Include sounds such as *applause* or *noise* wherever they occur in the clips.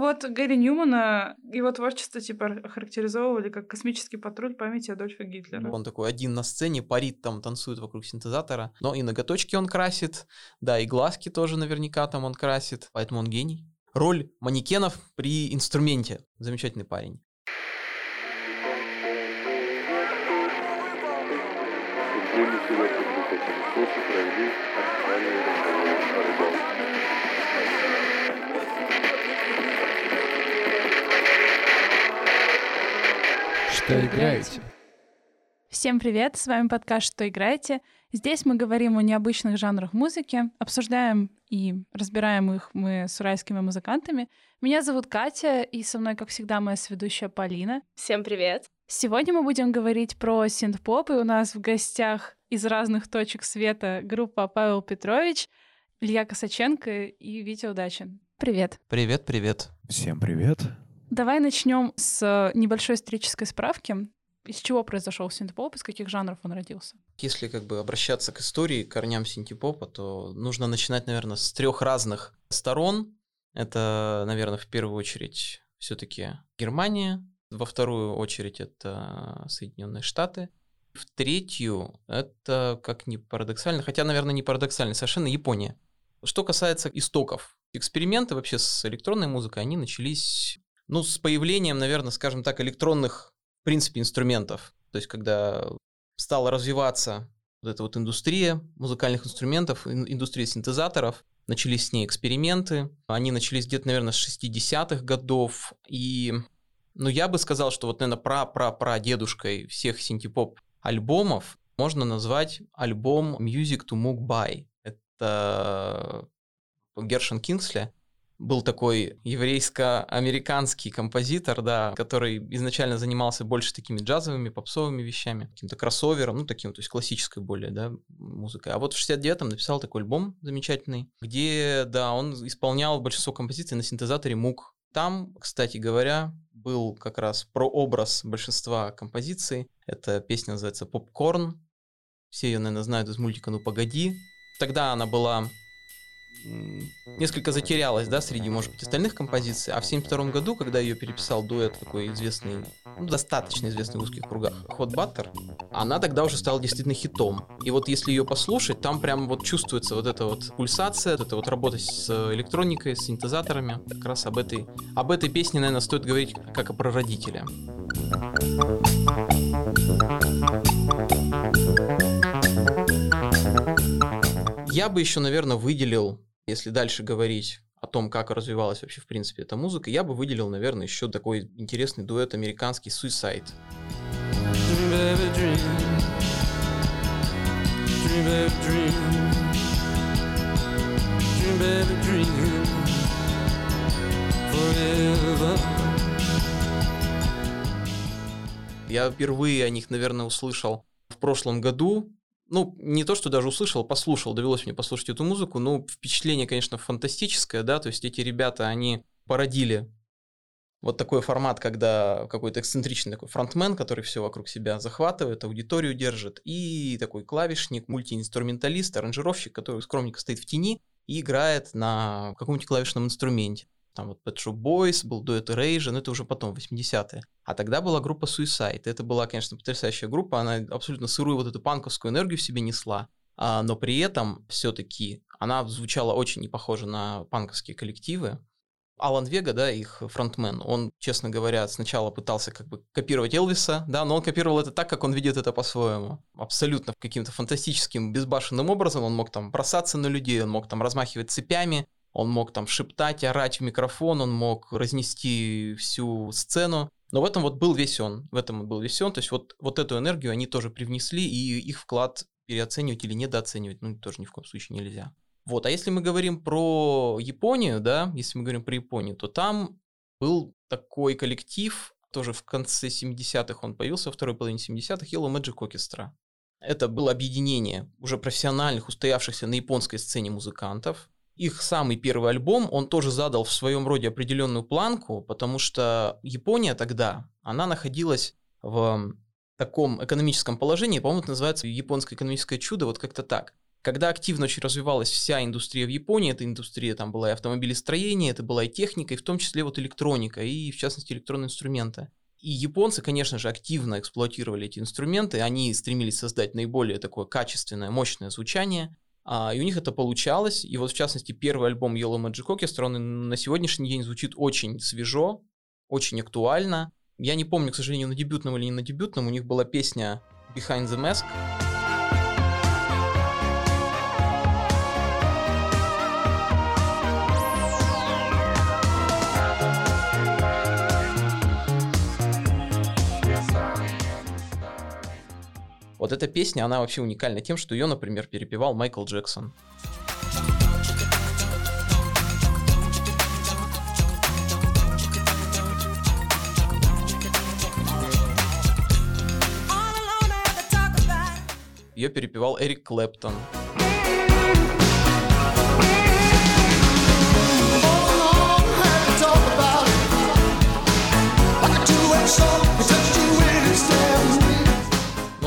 Вот Гэри Ньюмана, его творчество типа характеризовывали как космический патруль памяти Адольфа Гитлера. Он такой один на сцене, парит там, танцует вокруг синтезатора. Но и ноготочки он красит, да, и глазки тоже наверняка там он красит, поэтому он гений. Роль манекенов при инструменте. Замечательный парень. Что играете? Всем привет, с вами подкаст «Что играете?». Здесь мы говорим о необычных жанрах музыки, обсуждаем и разбираем их мы с уральскими музыкантами. Меня зовут Катя, и со мной, как всегда, моя сведущая Полина. Всем привет! Сегодня мы будем говорить про синт-поп, и у нас в гостях из разных точек света группа Павел Петрович, Илья Косаченко и Витя Удачин. Привет. Привет, привет. Всем привет. Давай начнем с небольшой исторической справки. Из чего произошел синтепоп, из каких жанров он родился? Если как бы обращаться к истории, к корням синтепопа, то нужно начинать, наверное, с трех разных сторон. Это, наверное, в первую очередь все-таки Германия, во вторую очередь это Соединенные Штаты, в третью это, как ни парадоксально, хотя, наверное, не парадоксально, совершенно Япония. Что касается истоков, эксперименты вообще с электронной музыкой, они начались ну, с появлением, наверное, скажем так, электронных, в принципе, инструментов. То есть, когда стала развиваться вот эта вот индустрия музыкальных инструментов, индустрия синтезаторов, начались с ней эксперименты. Они начались где-то, наверное, с 60-х годов. И, ну, я бы сказал, что вот, наверное, пра-пра-пра-дедушкой всех синтепоп альбомов можно назвать альбом Music to Moog By. Это Гершин Кингсли был такой еврейско-американский композитор, да, который изначально занимался больше такими джазовыми, попсовыми вещами, каким-то кроссовером, ну, таким, то есть классической более, да, музыкой. А вот в 69-м написал такой альбом замечательный, где, да, он исполнял большинство композиций на синтезаторе Мук. Там, кстати говоря, был как раз прообраз большинства композиций. Эта песня называется «Попкорн». Все ее, наверное, знают из мультика «Ну, погоди». Тогда она была несколько затерялась, да, среди, может быть, остальных композиций, а в 72 году, когда ее переписал дуэт такой известный, ну, достаточно известный в узких кругах, Hot Butter, она тогда уже стала действительно хитом. И вот если ее послушать, там прям вот чувствуется вот эта вот пульсация, вот эта вот работа с электроникой, с синтезаторами. Как раз об этой, об этой песне, наверное, стоит говорить как о прародителе. Я бы еще, наверное, выделил если дальше говорить о том, как развивалась вообще в принципе эта музыка, я бы выделил, наверное, еще такой интересный дуэт американский Suicide. Я впервые о них, наверное, услышал в прошлом году, ну, не то, что даже услышал, послушал, довелось мне послушать эту музыку, но впечатление, конечно, фантастическое, да, то есть эти ребята, они породили вот такой формат, когда какой-то эксцентричный такой фронтмен, который все вокруг себя захватывает, аудиторию держит, и такой клавишник, мультиинструменталист, аранжировщик, который скромненько стоит в тени и играет на каком-нибудь клавишном инструменте. Там вот Pet Shop Boys, был дуэт Erasure, но это уже потом, 80-е. А тогда была группа Suicide. Это была, конечно, потрясающая группа, она абсолютно сырую вот эту панковскую энергию в себе несла. А, но при этом все-таки она звучала очень не похоже на панковские коллективы. Алан Вега, да, их фронтмен, он, честно говоря, сначала пытался как бы копировать Элвиса, да, но он копировал это так, как он видит это по-своему. Абсолютно каким-то фантастическим, безбашенным образом. Он мог там бросаться на людей, он мог там размахивать цепями, он мог там шептать, орать в микрофон, он мог разнести всю сцену. Но в этом вот был весь он, в этом был весь он. То есть вот, вот эту энергию они тоже привнесли, и их вклад переоценивать или недооценивать, ну, тоже ни в коем случае нельзя. Вот, а если мы говорим про Японию, да, если мы говорим про Японию, то там был такой коллектив, тоже в конце 70-х он появился, во второй половине 70-х, Yellow Magic Orchestra. Это было объединение уже профессиональных, устоявшихся на японской сцене музыкантов, их самый первый альбом, он тоже задал в своем роде определенную планку, потому что Япония тогда, она находилась в таком экономическом положении, по-моему, это называется японское экономическое чудо, вот как-то так. Когда активно очень развивалась вся индустрия в Японии, эта индустрия там была и автомобилестроение, это была и техника, и в том числе вот электроника, и в частности электронные инструменты. И японцы, конечно же, активно эксплуатировали эти инструменты, они стремились создать наиболее такое качественное, мощное звучание, а, и у них это получалось. И вот, в частности, первый альбом Yellow Magic Orchestra, он на сегодняшний день звучит очень свежо, очень актуально. Я не помню, к сожалению, на дебютном или не на дебютном, у них была песня Behind the Mask, Вот эта песня, она вообще уникальна тем, что ее, например, перепевал Майкл Джексон. Ее перепевал Эрик Клэптон.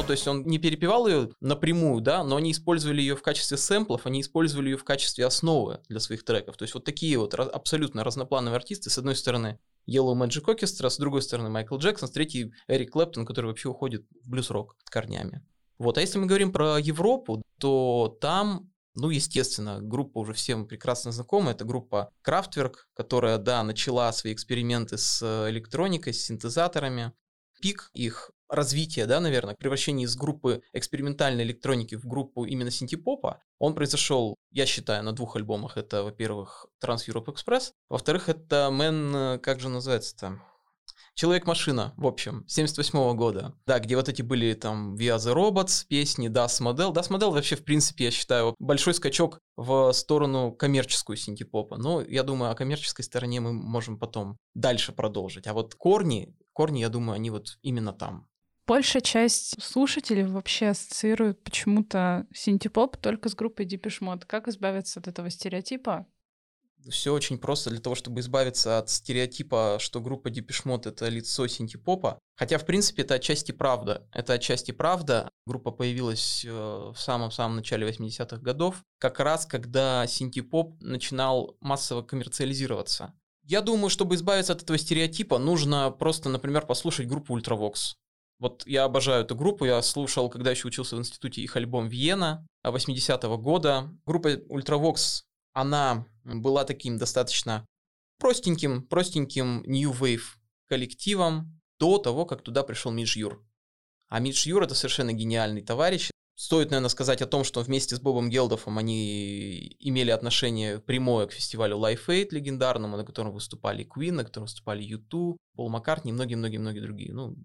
Ну, то есть он не перепевал ее напрямую, да, но они использовали ее в качестве сэмплов, они использовали ее в качестве основы для своих треков. То есть вот такие вот абсолютно разноплановые артисты, с одной стороны, Yellow Magic Orchestra, с другой стороны Майкл Джексон, с третьей Эрик Клэптон, который вообще уходит в блюз-рок корнями. Вот, а если мы говорим про Европу, то там ну, естественно, группа уже всем прекрасно знакома. Это группа Kraftwerk, которая, да, начала свои эксперименты с электроникой, с синтезаторами. Пик их развития, да, наверное, превращение из группы экспериментальной электроники в группу именно синтепопа, он произошел, я считаю, на двух альбомах. Это, во-первых, Trans Europe Express, во-вторых, это Man, как же называется-то? Человек-машина, в общем, 78 -го года. Да, где вот эти были там Are The Robots, песни Das Model. Das Model вообще, в принципе, я считаю, большой скачок в сторону коммерческую синтепопа. Но я думаю, о коммерческой стороне мы можем потом дальше продолжить. А вот корни, корни, я думаю, они вот именно там. Большая часть слушателей вообще ассоциируют почему-то синтепоп только с группой Depeche Mode. Как избавиться от этого стереотипа? Все очень просто для того, чтобы избавиться от стереотипа, что группа Depeche Mode — это лицо синтепопа. Хотя, в принципе, это отчасти правда. Это отчасти правда. Группа появилась э, в самом-самом начале 80-х годов, как раз когда синтепоп начинал массово коммерциализироваться. Я думаю, чтобы избавиться от этого стереотипа, нужно просто, например, послушать группу Ultravox. Вот я обожаю эту группу, я слушал, когда еще учился в институте, их альбом «Виена» 80-го года. Группа Ultravox, она была таким достаточно простеньким, простеньким New Wave коллективом до того, как туда пришел Мидж Юр. А Мидж Юр это совершенно гениальный товарищ. Стоит, наверное, сказать о том, что вместе с Бобом Гелдофом они имели отношение прямое к фестивалю Life Aid легендарному, на котором выступали Queen, на котором выступали U2, Пол Маккартни и многие-многие-многие другие. Ну,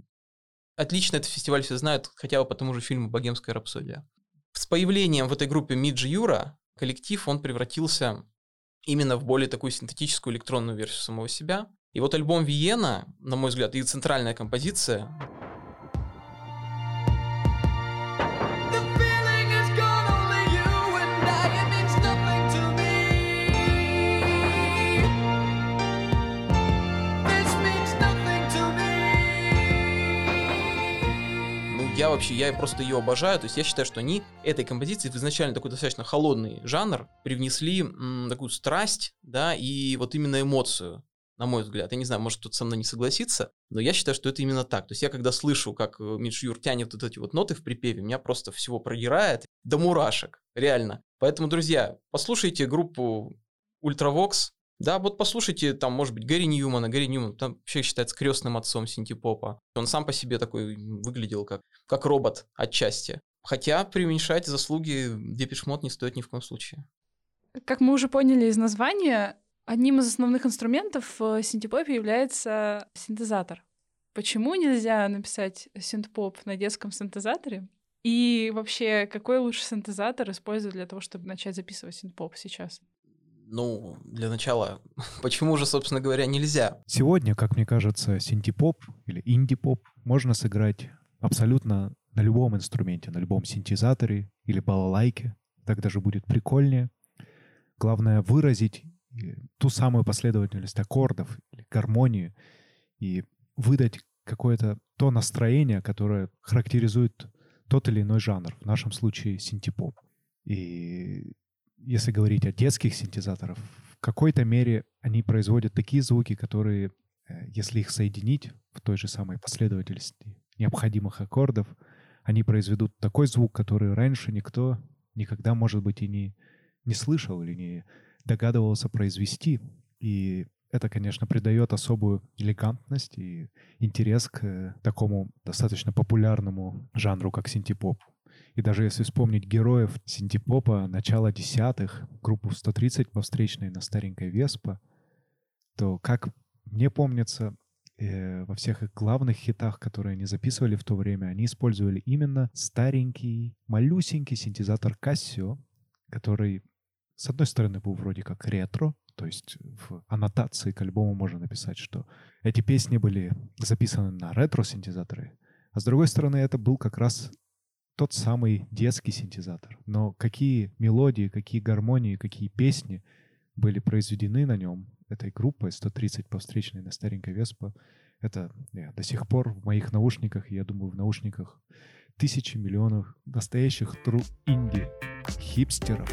Отлично этот фестиваль все знают, хотя бы по тому же фильму «Богемская рапсодия». С появлением в этой группе Миджи Юра коллектив, он превратился именно в более такую синтетическую электронную версию самого себя. И вот альбом «Виена», на мой взгляд, и центральная композиция вообще, я просто ее обожаю. То есть я считаю, что они этой композиции в изначально такой достаточно холодный жанр привнесли м, такую страсть, да, и вот именно эмоцию на мой взгляд. Я не знаю, может, кто-то со мной не согласится, но я считаю, что это именно так. То есть я когда слышу, как э, Мидж Юр тянет вот эти вот ноты в припеве, меня просто всего продирает до мурашек, реально. Поэтому, друзья, послушайте группу Ultravox, да, вот послушайте, там, может быть, Гэри Ньюмана. Гэри Ньюман там вообще считается крестным отцом синтепопа. Он сам по себе такой выглядел как, как робот отчасти. Хотя преуменьшать заслуги Депешмот не стоит ни в коем случае. Как мы уже поняли из названия, одним из основных инструментов в синтепопе является синтезатор. Почему нельзя написать синтепоп на детском синтезаторе? И вообще, какой лучше синтезатор использовать для того, чтобы начать записывать синтепоп сейчас? Ну, для начала, *laughs* почему же, собственно говоря, нельзя? Сегодня, как мне кажется, синтепоп или инди-поп можно сыграть абсолютно на любом инструменте, на любом синтезаторе или балалайке. Так даже будет прикольнее. Главное выразить ту самую последовательность аккордов или гармонию и выдать какое-то то настроение, которое характеризует тот или иной жанр, в нашем случае синтепоп. И если говорить о детских синтезаторах, в какой-то мере они производят такие звуки, которые, э, если их соединить в той же самой последовательности необходимых аккордов, они произведут такой звук, который раньше никто никогда, может быть, и не, не слышал или не догадывался произвести. И это, конечно, придает особую элегантность и интерес к э, такому достаточно популярному жанру, как синтепоп. И даже если вспомнить героев синтепопа начала десятых, группу 130 по встречной на старенькой Веспа, то, как мне помнится, э, во всех их главных хитах, которые они записывали в то время, они использовали именно старенький, малюсенький синтезатор Casio, который, с одной стороны, был вроде как ретро, то есть в аннотации к альбому можно написать, что эти песни были записаны на ретро-синтезаторы, а с другой стороны, это был как раз тот самый детский синтезатор. Но какие мелодии, какие гармонии, какие песни были произведены на нем этой группой 130 по встречной на старенькой Веспа, это yeah, до сих пор в моих наушниках, я думаю, в наушниках тысячи миллионов настоящих тру инди хипстеров,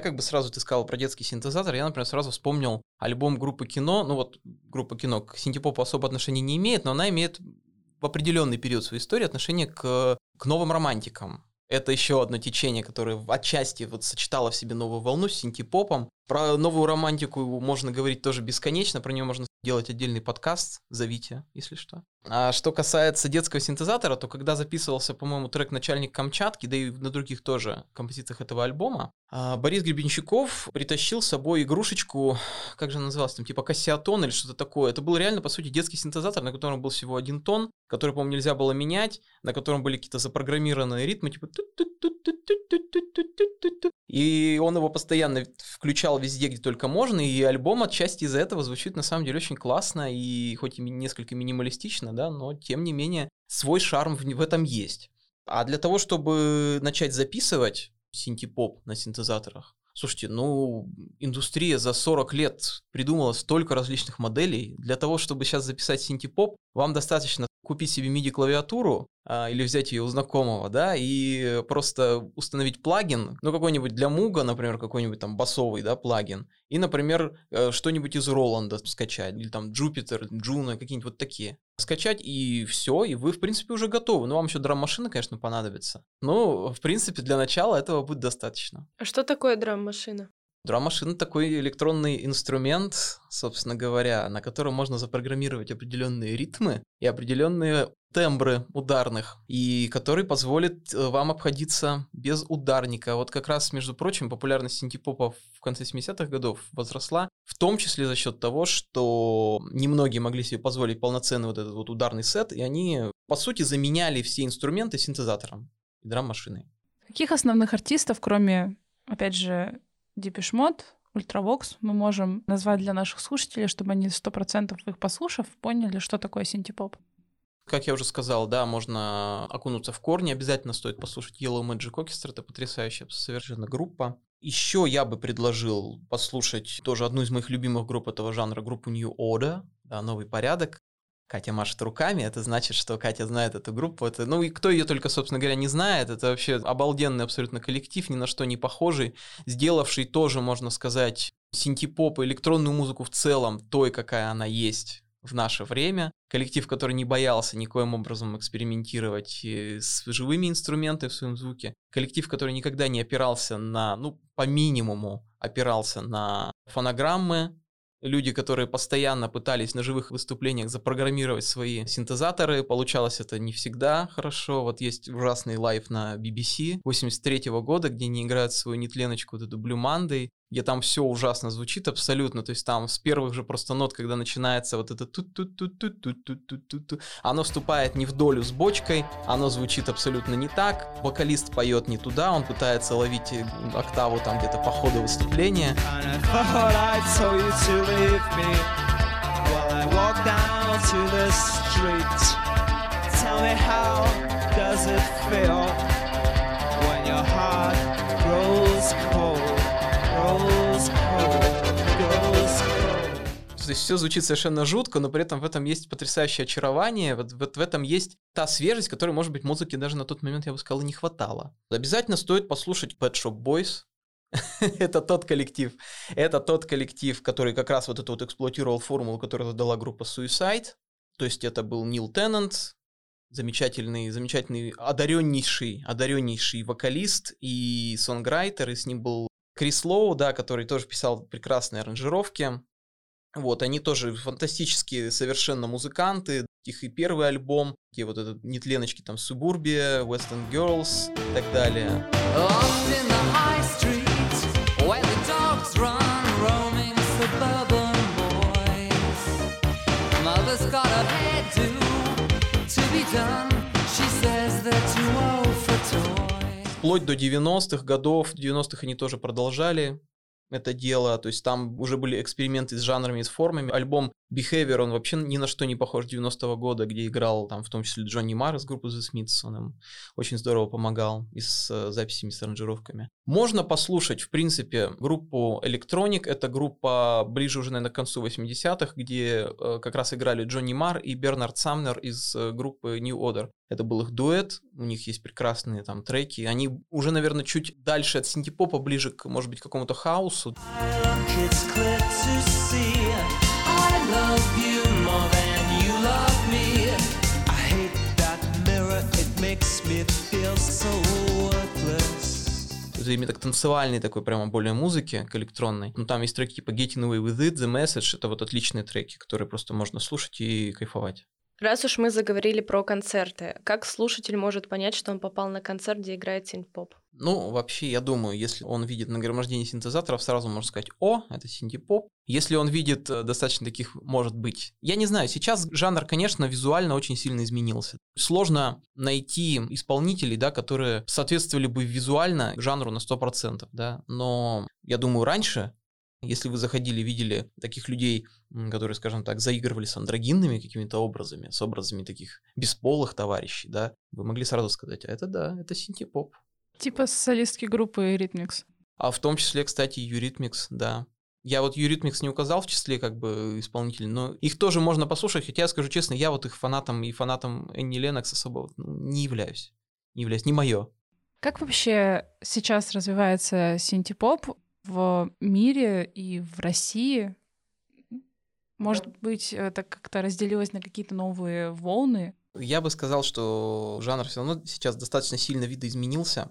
Как бы сразу, ты сказал про детский синтезатор, я, например, сразу вспомнил альбом группы кино. Ну вот группа кино к синтепопу особо отношения не имеет, но она имеет в определенный период своей истории отношение к, к новым романтикам. Это еще одно течение, которое отчасти вот сочетало в себе новую волну с синтепопом. Про новую романтику можно говорить тоже бесконечно, про нее можно делать отдельный подкаст, зовите, если что. А что касается детского синтезатора, то когда записывался, по-моему, трек «Начальник Камчатки», да и на других тоже композициях этого альбома, а, Борис Гребенщиков притащил с собой игрушечку, как же она называлась, там, типа кассиатон или что-то такое. Это был реально, по сути, детский синтезатор, на котором был всего один тон, который, по-моему, нельзя было менять, на котором были какие-то запрограммированные ритмы, типа и он его постоянно включал везде, где только можно, и альбом отчасти из-за этого звучит на самом деле очень классно, и хоть и несколько минималистично, да, но тем не менее свой шарм в, в этом есть. А для того, чтобы начать записывать синтепоп на синтезаторах, Слушайте, ну, индустрия за 40 лет придумала столько различных моделей. Для того, чтобы сейчас записать синтепоп, вам достаточно купить себе MIDI-клавиатуру а, или взять ее у знакомого, да, и просто установить плагин, ну, какой-нибудь для Муга, например, какой-нибудь там басовый, да, плагин, и, например, э, что-нибудь из Роланда скачать, или там Jupiter, Juno, какие-нибудь вот такие. Скачать, и все, и вы, в принципе, уже готовы. Ну, вам еще драм-машина, конечно, понадобится. Но, в принципе, для начала этого будет достаточно. А что такое драм-машина? Драм-машина такой электронный инструмент, собственно говоря, на котором можно запрограммировать определенные ритмы и определенные тембры ударных, и который позволит э, вам обходиться без ударника. Вот как раз, между прочим, популярность синтепопа в конце 70-х годов возросла, в том числе за счет того, что немногие могли себе позволить полноценный вот этот вот ударный сет, и они, по сути, заменяли все инструменты синтезатором и драм-машиной. Каких основных артистов, кроме, опять же, Depeche Mode, Ultravox мы можем назвать для наших слушателей, чтобы они сто процентов их послушав, поняли, что такое синтепоп. Как я уже сказал, да, можно окунуться в корни, обязательно стоит послушать Yellow Magic Orchestra, это потрясающая совершенно группа. Еще я бы предложил послушать тоже одну из моих любимых групп этого жанра, группу New Order, да, «Новый порядок». Катя машет руками, это значит, что Катя знает эту группу. Это, ну и кто ее только, собственно говоря, не знает, это вообще обалденный абсолютно коллектив, ни на что не похожий, сделавший тоже, можно сказать, синтепоп электронную музыку в целом той, какая она есть в наше время. Коллектив, который не боялся никоим образом экспериментировать э, с живыми инструментами в своем звуке. Коллектив, который никогда не опирался на, ну, по минимуму опирался на фонограммы, люди, которые постоянно пытались на живых выступлениях запрограммировать свои синтезаторы. Получалось это не всегда хорошо. Вот есть ужасный live на BBC 83 -го года, где они играют свою нетленочку, вот эту Blue Monday, где там все ужасно звучит абсолютно, то есть там с первых же просто нот, когда начинается вот это тут тут тут тут тут тут тут тут тут оно вступает не в долю с бочкой, оно звучит абсолютно не так, вокалист поет не туда, он пытается ловить октаву там где-то по ходу выступления. Your heart grows cold, То есть все звучит совершенно жутко, но при этом в этом есть потрясающее очарование, вот, вот в этом есть та свежесть, которой, может быть, музыки даже на тот момент, я бы сказал, не хватало. Обязательно стоит послушать Pet Shop Boys, *laughs* это тот коллектив, это тот коллектив, который как раз вот эту вот эксплуатировал формулу, которую задала группа Suicide. То есть это был Нил Теннант, замечательный, замечательный, одареннейший, одареннейший вокалист и сонграйтер, и с ним был Крис Лоу, да, который тоже писал прекрасные аранжировки. Вот, они тоже фантастические совершенно музыканты. Их и первый альбом, и вот этот нетленочки там Субурбия, Western Girls и так далее. Вплоть до 90-х годов, 90-х они тоже продолжали это дело, то есть там уже были эксперименты с жанрами, с формами. Альбом Behavior, он вообще ни на что не похож 90-го года, где играл там в том числе Джонни Марр из группы The Smiths, он им очень здорово помогал и с э, записями, с аранжировками. Можно послушать, в принципе, группу Electronic, это группа ближе уже, наверное, к концу 80-х, где э, как раз играли Джонни Марр и Бернард Самнер из э, группы New Order. Это был их дуэт, у них есть прекрасные там треки, они уже, наверное, чуть дальше от синтепопа, ближе к, может быть, какому-то хаосу. Это именно так танцевальный такой прямо более музыки, к электронной. Ну, там есть треки типа Getting Away With It, The Message, это вот отличные треки, которые просто можно слушать и кайфовать. Раз уж мы заговорили про концерты, как слушатель может понять, что он попал на концерт, где играет синт-поп? Ну, вообще, я думаю, если он видит нагромождение синтезаторов, сразу можно сказать, о, это синти-поп. Если он видит э, достаточно таких, может быть. Я не знаю, сейчас жанр, конечно, визуально очень сильно изменился. Сложно найти исполнителей, да, которые соответствовали бы визуально жанру на 100%, да, но я думаю, раньше если вы заходили, видели таких людей, которые, скажем так, заигрывали с андрогинными какими-то образами, с образами таких бесполых товарищей, да, вы могли сразу сказать, а это да, это синтепоп. Типа солистки группы Eurythmics. А в том числе, кстати, Eurythmics, да. Я вот Eurythmics не указал в числе как бы исполнителей, но их тоже можно послушать, хотя я скажу честно, я вот их фанатом и фанатом Энни Ленокс особо ну, не являюсь. Не являюсь, не мое. Как вообще сейчас развивается синтепоп? В мире и в России? Может быть, это как-то разделилось на какие-то новые волны? Я бы сказал, что жанр все равно сейчас достаточно сильно видоизменился.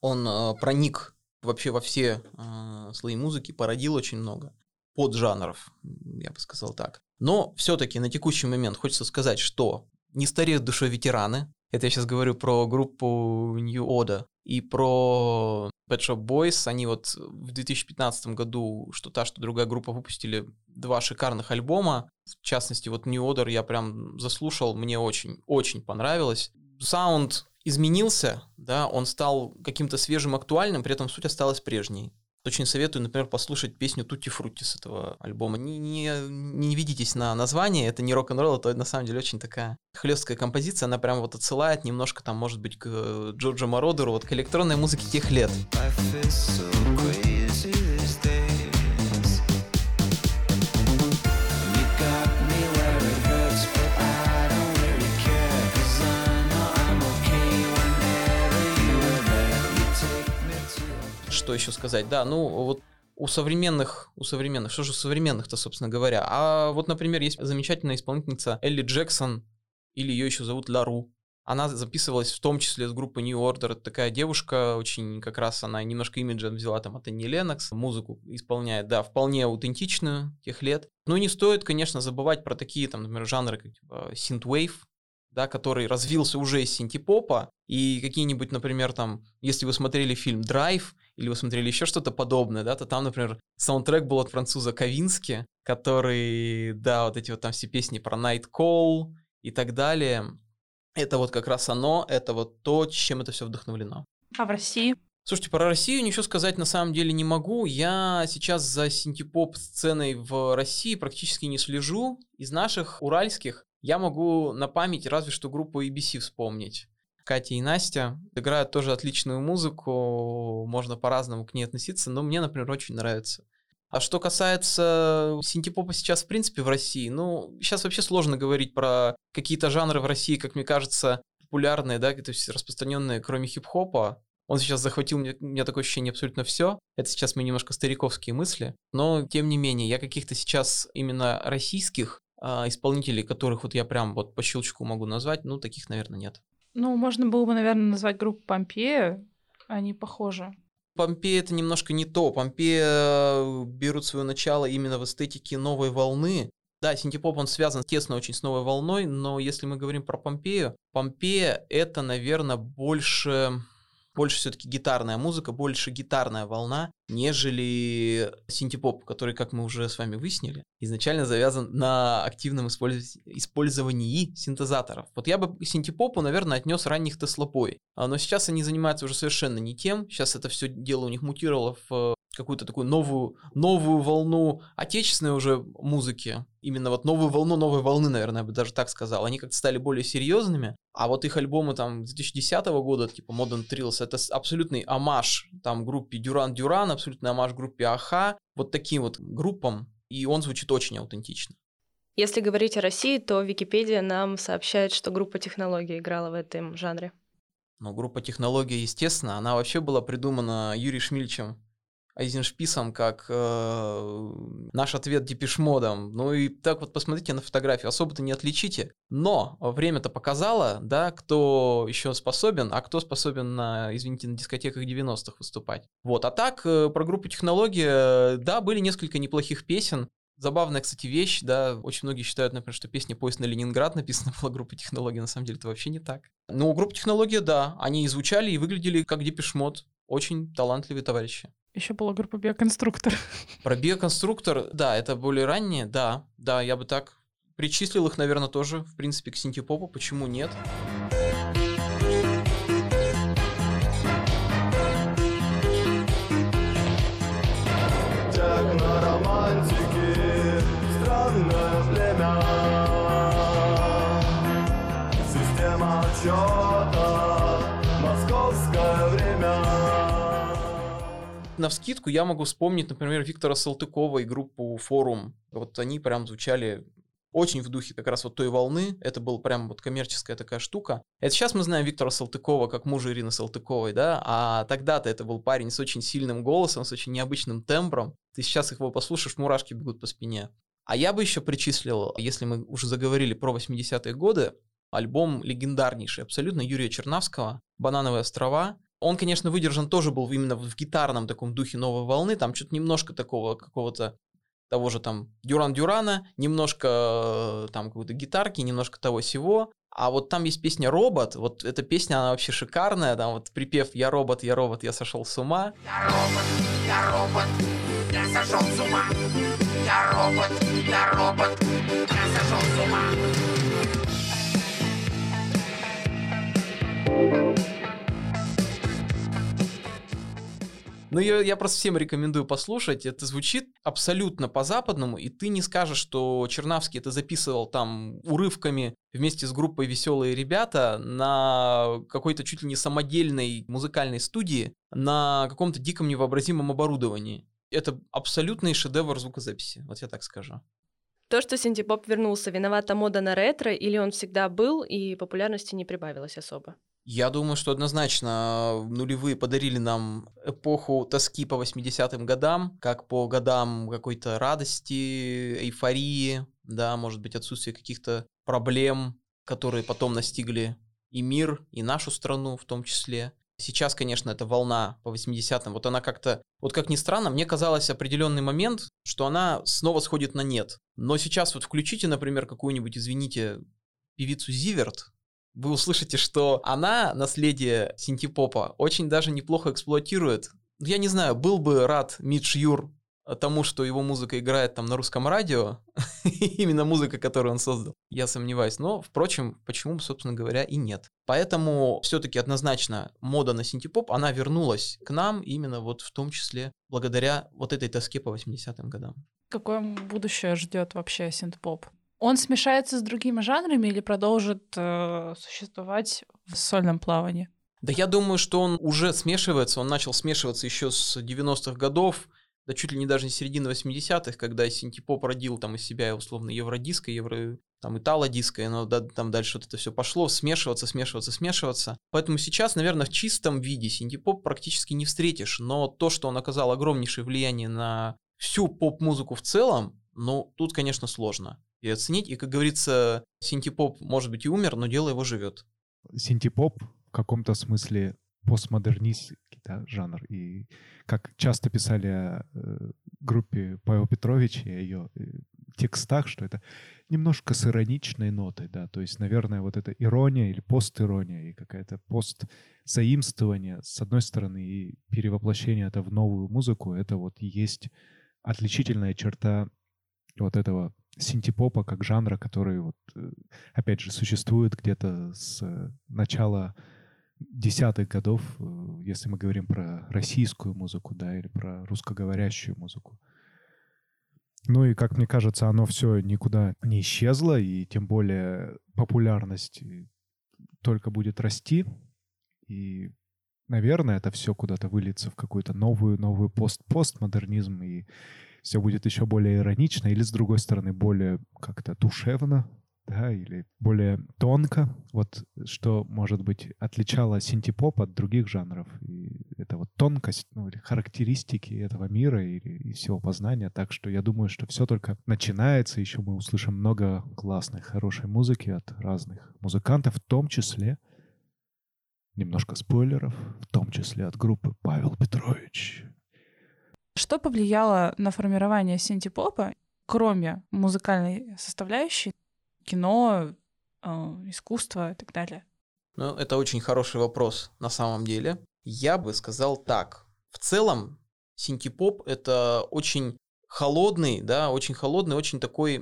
Он э, проник вообще во все э, слои музыки, породил очень много поджанров, я бы сказал так. Но все-таки на текущий момент хочется сказать, что не стареют душой ветераны. Это я сейчас говорю про группу New Order и про Pet Shop Boys. Они вот в 2015 году, что та, что другая группа выпустили два шикарных альбома. В частности, вот New Order я прям заслушал, мне очень-очень понравилось. Саунд изменился, да, он стал каким-то свежим, актуальным, при этом суть осталась прежней. Очень советую, например, послушать песню Тути Фрути с этого альбома. Не, не, не ведитесь на название, это не рок-н-ролл, это на самом деле очень такая хлесткая композиция, она прям вот отсылает немножко там, может быть, к Джорджу Мородеру, вот к электронной музыке тех лет. Что еще сказать? Да, ну вот у современных, у современных, что же у современных-то, собственно говоря? А вот, например, есть замечательная исполнительница Элли Джексон, или ее еще зовут Лару. Она записывалась в том числе с группой New Order. Это такая девушка, очень как раз она немножко имиджа взяла там от Энни Ленокс. Музыку исполняет, да, вполне аутентичную тех лет. Но не стоит, конечно, забывать про такие, там, например, жанры, как типа, synthwave, да, который развился уже из синтепопа, и какие-нибудь, например, там, если вы смотрели фильм «Драйв», или вы смотрели еще что-то подобное, да, то там, например, саундтрек был от француза Ковински, который, да, вот эти вот там все песни про Night Call и так далее. Это вот как раз оно, это вот то, чем это все вдохновлено. А в России? Слушайте, про Россию ничего сказать на самом деле не могу. Я сейчас за синтепоп сценой в России практически не слежу. Из наших уральских я могу на память разве что группу ABC вспомнить Катя и Настя. Играют тоже отличную музыку, можно по-разному к ней относиться, но мне, например, очень нравится. А что касается синтепопа сейчас, в принципе, в России, ну, сейчас вообще сложно говорить про какие-то жанры в России, как мне кажется, популярные, да, то есть распространенные, кроме хип-хопа. Он сейчас захватил у меня такое ощущение абсолютно все. Это сейчас мои немножко стариковские мысли. Но, тем не менее, я каких-то сейчас именно российских исполнителей, которых вот я прям вот по щелчку могу назвать, ну, таких, наверное, нет. Ну, можно было бы, наверное, назвать группу Помпея. Они похожи. Помпея это немножко не то. Помпея берут свое начало именно в эстетике новой волны. Да, синтепоп, он связан тесно очень с новой волной, но если мы говорим про Помпею, Помпея это, наверное, больше больше все-таки гитарная музыка, больше гитарная волна, нежели синтепоп, который, как мы уже с вами выяснили, изначально завязан на активном использовании синтезаторов. Вот я бы синтепопу, наверное, отнес ранних Теслопой, а, но сейчас они занимаются уже совершенно не тем, сейчас это все дело у них мутировало в какую-то такую новую, новую волну отечественной уже музыки. Именно вот новую волну новой волны, наверное, я бы даже так сказал. Они как-то стали более серьезными, а вот их альбомы там 2010 года, типа Modern Trills, это абсолютный амаш там группе Дюран Дюран, абсолютный амаш группе Аха, вот таким вот группам, и он звучит очень аутентично. Если говорить о России, то Википедия нам сообщает, что группа технологий играла в этом жанре. Ну, группа технологий, естественно, она вообще была придумана Юрием Шмильчем Айзеншписом как э, наш ответ депешмодом. Ну и так вот посмотрите на фотографию, особо-то не отличите. Но время-то показало, да, кто еще способен, а кто способен на, извините, на дискотеках 90-х выступать. Вот, а так, э, про группу технологии, да, были несколько неплохих песен. Забавная, кстати, вещь, да, очень многие считают, например, что песня «Поезд на Ленинград» написана была группой технологии, на самом деле это вообще не так. Но группа технологии, да, они и звучали, и выглядели как депешмод. Очень талантливые товарищи. Еще была группа биоконструктор. *laughs* Про биоконструктор, да, это более раннее, да, да, я бы так причислил их, наверное, тоже, в принципе, к синтепопу, почему нет? романтики, на вскидку я могу вспомнить, например, Виктора Салтыкова и группу «Форум». Вот они прям звучали очень в духе как раз вот той волны. Это был прям вот коммерческая такая штука. Это сейчас мы знаем Виктора Салтыкова как мужа Ирины Салтыковой, да, а тогда-то это был парень с очень сильным голосом, с очень необычным тембром. Ты сейчас его послушаешь, мурашки бегут по спине. А я бы еще причислил, если мы уже заговорили про 80-е годы, альбом легендарнейший абсолютно Юрия Чернавского «Банановые острова». Он, конечно, выдержан тоже был именно в гитарном таком духе новой волны, там что-то немножко такого какого-то того же там Дюран Дюрана, немножко э, там какой-то гитарки, немножко того всего. А вот там есть песня «Робот», вот эта песня, она вообще шикарная, там вот припев «Я робот, я робот, я сошел с ума». Я робот, я робот, я сошел с ума. Я робот, я робот, я сошел с ума. Ну, я, я просто всем рекомендую послушать. Это звучит абсолютно по-западному, и ты не скажешь, что Чернавский это записывал там урывками вместе с группой «Веселые ребята» на какой-то чуть ли не самодельной музыкальной студии на каком-то диком невообразимом оборудовании. Это абсолютный шедевр звукозаписи, вот я так скажу. То, что синтепоп вернулся, виновата мода на ретро, или он всегда был и популярности не прибавилось особо? Я думаю, что однозначно нулевые подарили нам эпоху тоски по 80-м годам, как по годам какой-то радости, эйфории, да, может быть, отсутствие каких-то проблем, которые потом настигли и мир, и нашу страну в том числе. Сейчас, конечно, эта волна по 80-м, вот она как-то, вот как ни странно, мне казалось определенный момент, что она снова сходит на нет. Но сейчас вот включите, например, какую-нибудь, извините, певицу Зиверт, вы услышите, что она наследие синтепопа очень даже неплохо эксплуатирует. Я не знаю, был бы рад Мидж Юр тому, что его музыка играет там на русском радио, *laughs* именно музыка, которую он создал, я сомневаюсь. Но, впрочем, почему, собственно говоря, и нет. Поэтому все-таки однозначно мода на синтепоп, она вернулась к нам именно вот в том числе благодаря вот этой тоске по 80-м годам. Какое будущее ждет вообще синтепоп? Он смешается с другими жанрами или продолжит э, существовать в сольном плавании? Да я думаю, что он уже смешивается, он начал смешиваться еще с 90-х годов, да чуть ли не даже не середины 80-х, когда синтепоп родил там из себя условно евродиско, евро, там итало-диско, но да, там дальше вот это все пошло, смешиваться, смешиваться, смешиваться. Поэтому сейчас, наверное, в чистом виде синтепоп практически не встретишь, но то, что он оказал огромнейшее влияние на всю поп-музыку в целом, ну, тут, конечно, сложно и оценить. И, как говорится, синтепоп, может быть, и умер, но дело его живет. Синтепоп в каком-то смысле постмодернистский да, жанр. И как часто писали э, группе Павел Петрович и ее э, текстах, что это немножко с ироничной нотой, да, то есть, наверное, вот эта ирония или постирония и какая-то постзаимствование, с одной стороны, и перевоплощение это в новую музыку, это вот есть отличительная черта вот этого синтепопа как жанра, который вот, э, опять же, существует где-то с начала десятых годов, э, если мы говорим про российскую музыку, да, или про русскоговорящую музыку. Ну и, как мне кажется, оно все никуда не исчезло, и тем более популярность только будет расти. И, наверное, это все куда-то выльется в какую-то новую, новую пост постмодернизм, и все будет еще более иронично, или, с другой стороны, более как-то душевно, да, или более тонко, вот что, может быть, отличало синтепоп от других жанров. И это вот тонкость, ну, или характеристики этого мира или и всего познания. Так что я думаю, что все только начинается. Еще мы услышим много классной, хорошей музыки от разных музыкантов, в том числе немножко спойлеров, в том числе от группы Павел Петрович. Что повлияло на формирование синтепопа, кроме музыкальной составляющей, кино, э, искусство и так далее? Ну, это очень хороший вопрос на самом деле. Я бы сказал так. В целом, синтепоп — это очень холодный, да, очень холодный, очень такой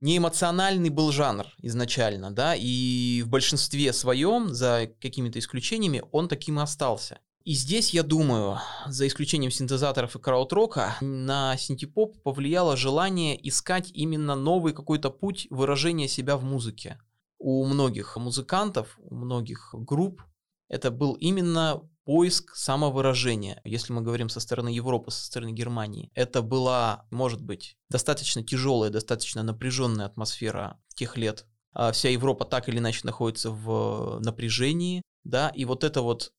неэмоциональный был жанр изначально, да, и в большинстве своем, за какими-то исключениями, он таким и остался. И здесь, я думаю, за исключением синтезаторов и краудрока, на синтепоп повлияло желание искать именно новый какой-то путь выражения себя в музыке. У многих музыкантов, у многих групп это был именно поиск самовыражения. Если мы говорим со стороны Европы, со стороны Германии, это была, может быть, достаточно тяжелая, достаточно напряженная атмосфера тех лет. А вся Европа так или иначе находится в напряжении, да, и вот это вот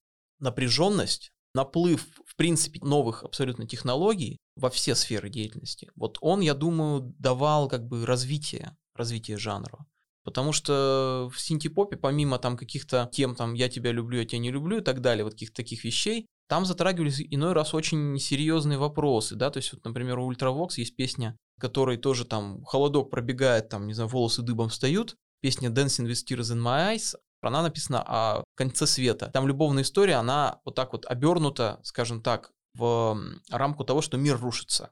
напряженность, наплыв, в принципе, новых абсолютно технологий во все сферы деятельности, вот он, я думаю, давал как бы развитие, развитие жанра. Потому что в синтепопе, помимо там каких-то тем, там, я тебя люблю, я тебя не люблю и так далее, вот каких-то таких вещей, там затрагивались иной раз очень серьезные вопросы, да, то есть вот, например, у Ultravox есть песня, которой тоже там холодок пробегает, там, не знаю, волосы дыбом встают, песня Dancing with Tears in My Eyes, она написана о конце света. Там любовная история, она вот так вот обернута, скажем так, в рамку того, что мир рушится.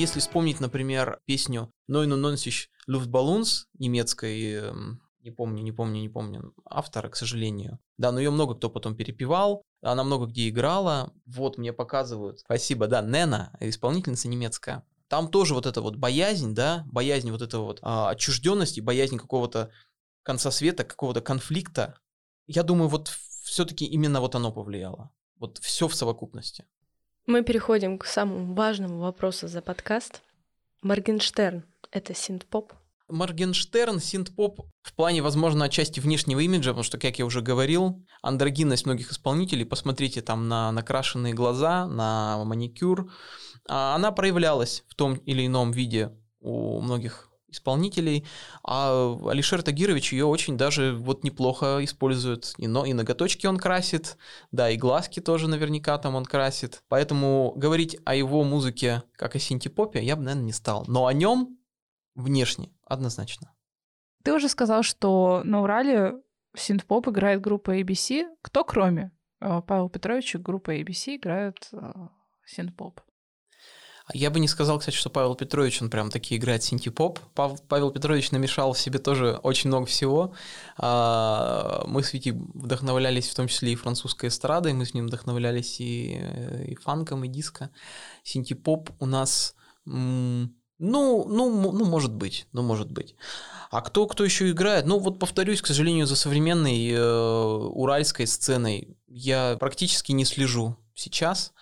если вспомнить, например, песню «Нойну Нонсич Люфтбаллонс» немецкой не помню, не помню, не помню автора, к сожалению. Да, но ее много кто потом перепевал, она много где играла. Вот мне показывают. Спасибо, да, Нена, исполнительница немецкая. Там тоже вот эта вот боязнь, да, боязнь вот этого вот а, отчужденности, боязнь какого-то конца света, какого-то конфликта. Я думаю, вот все-таки именно вот оно повлияло. Вот все в совокупности. Мы переходим к самому важному вопросу за подкаст. Моргенштерн — это синт-поп? Моргенштерн, синт-поп в плане, возможно, отчасти внешнего имиджа, потому что, как я уже говорил, андрогинность многих исполнителей, посмотрите там на накрашенные глаза, на маникюр, а, она проявлялась в том или ином виде у многих исполнителей, а Алишер Тагирович ее очень даже вот неплохо использует. И, но, и ноготочки он красит, да, и глазки тоже наверняка там он красит. Поэтому говорить о его музыке как о синтепопе я бы, наверное, не стал. Но о нем внешне однозначно. Ты уже сказал, что на Урале синт-поп играет группа ABC. Кто кроме э, Павла Петровича группа ABC играет э, синт-поп? Я бы не сказал, кстати, что Павел Петрович, он прям такие играет синти-поп. Пав- Павел Петрович намешал в себе тоже очень много всего. А, Мы с Вити вдохновлялись в том числе и французской эстрадой, мы с ним вдохновлялись и, э, и фанком, и диско. Синти-поп у нас, м, ну, ну, ну, может быть, ну, может быть. А кто, кто еще играет? Ну, вот повторюсь, к сожалению, за современной э, уральской сценой я практически не слежу сейчас.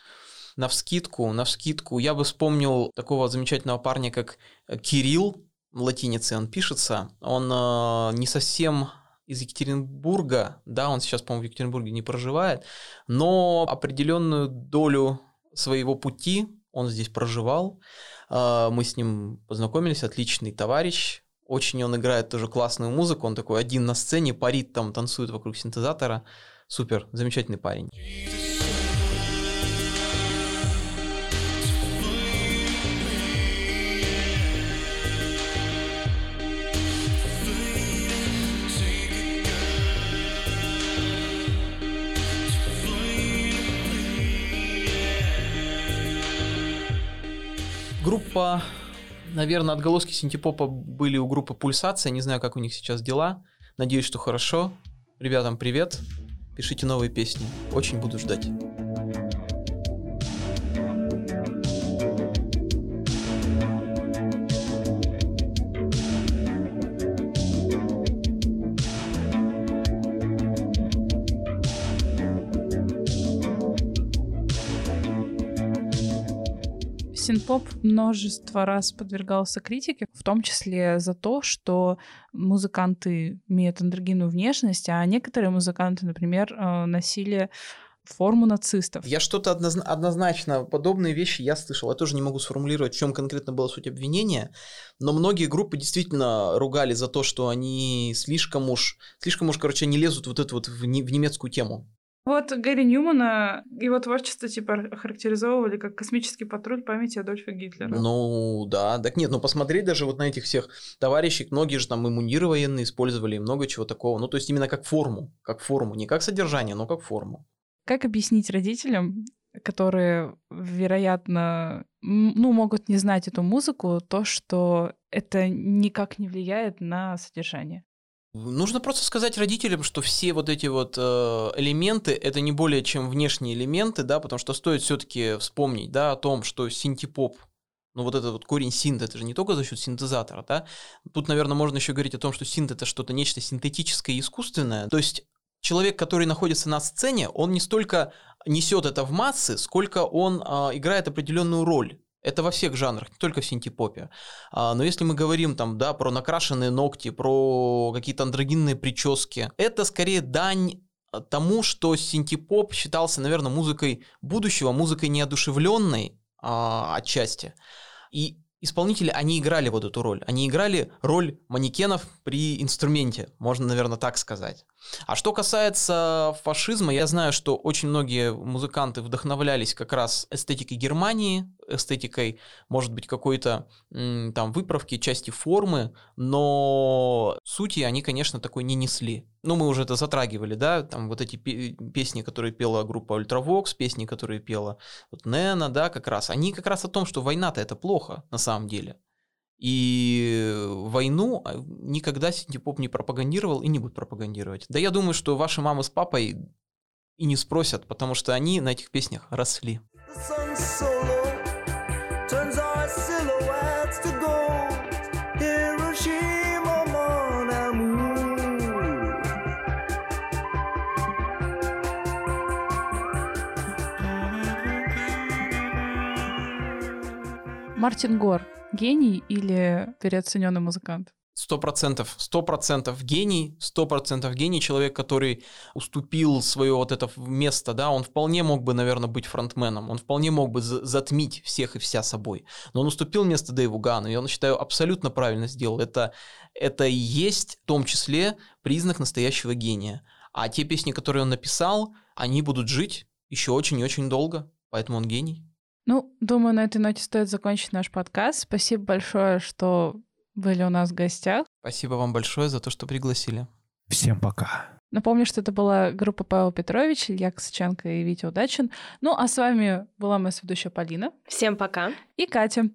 На вскидку, на вскидку, я бы вспомнил такого замечательного парня, как э, Кирилл, в латинице он пишется. Он э, не совсем из Екатеринбурга, да, он сейчас, по-моему, в Екатеринбурге не проживает, но определенную долю своего пути он здесь проживал. Э, Мы с ним познакомились, отличный товарищ. Очень он играет тоже классную музыку. Он такой один на сцене, парит там, танцует вокруг синтезатора. Супер, замечательный парень. Группа, наверное, отголоски синтепопа были у группы Пульсация. Не знаю, как у них сейчас дела. Надеюсь, что хорошо. Ребятам привет. Пишите новые песни. Очень буду ждать. Синпоп множество раз подвергался критике, в том числе за то, что музыканты имеют андрогинную внешность, а некоторые музыканты, например, э, носили форму нацистов. Я что-то однозна- однозначно, подобные вещи я слышал. Я тоже не могу сформулировать, в чем конкретно была суть обвинения, но многие группы действительно ругали за то, что они слишком уж, слишком уж, короче, не лезут вот эту вот в, не- в немецкую тему. Вот Гэри Ньюмана, его творчество типа характеризовывали как космический патруль памяти Адольфа Гитлера. Ну, да. Так нет, ну посмотреть даже вот на этих всех товарищей, многие же там и мундиры военные использовали, и много чего такого. Ну, то есть именно как форму, как форму, не как содержание, но как форму. Как объяснить родителям, которые, вероятно, ну, могут не знать эту музыку, то, что это никак не влияет на содержание? Нужно просто сказать родителям, что все вот эти вот э, элементы это не более чем внешние элементы, да, потому что стоит все-таки вспомнить, да, о том, что синтепоп, ну вот этот вот корень синт, это же не только за счет синтезатора, да. Тут, наверное, можно еще говорить о том, что синт это что-то нечто синтетическое и искусственное. То есть человек, который находится на сцене, он не столько несет это в массы, сколько он а, играет определенную роль. Это во всех жанрах, не только в синтепопе. А, но если мы говорим там, да, про накрашенные ногти, про какие-то андрогинные прически, это скорее дань а, тому, что синтепоп считался, наверное, музыкой будущего, музыкой неодушевленной а, отчасти. И исполнители, они играли вот эту роль. Они играли роль манекенов при инструменте, можно, наверное, так сказать. А что касается фашизма, я знаю, что очень многие музыканты вдохновлялись как раз эстетикой Германии, эстетикой, может быть, какой-то там выправки, части формы, но сути они, конечно, такой не несли. Ну, мы уже это затрагивали, да, там вот эти пе- песни, которые пела группа Ultravox, песни, которые пела вот Нена, да, как раз, они как раз о том, что война-то это плохо на самом деле. И войну а, никогда синтепоп не пропагандировал и не будет пропагандировать. Да я думаю, что ваши мамы с папой и не спросят, потому что они на этих песнях росли. The Мартин Гор гений или переоцененный музыкант? Сто процентов, сто процентов гений, сто процентов гений, человек, который уступил свое вот это место, да, он вполне мог бы, наверное, быть фронтменом, он вполне мог бы за- затмить всех и вся собой, но он уступил место Дэйву Гану, и он, считаю, абсолютно правильно сделал. Это, это и есть в том числе признак настоящего гения. А те песни, которые он написал, они будут жить еще очень и очень долго, поэтому он гений. Ну, думаю, на этой ноте стоит закончить наш подкаст. Спасибо большое, что были у нас в гостях. Спасибо вам большое за то, что пригласили. Всем пока. Напомню, что это была группа Павел Петрович, Илья Косаченко и Витя Удачин. Ну, а с вами была моя ведущая Полина Всем пока. и Катя.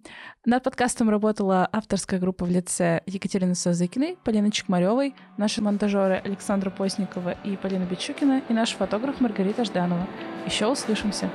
Над подкастом работала авторская группа в лице Екатерины Сазыкиной, Полины Чекмаревой, наши монтажеры Александра Постникова и Полина Бичукина и наш фотограф Маргарита Жданова. Еще услышимся.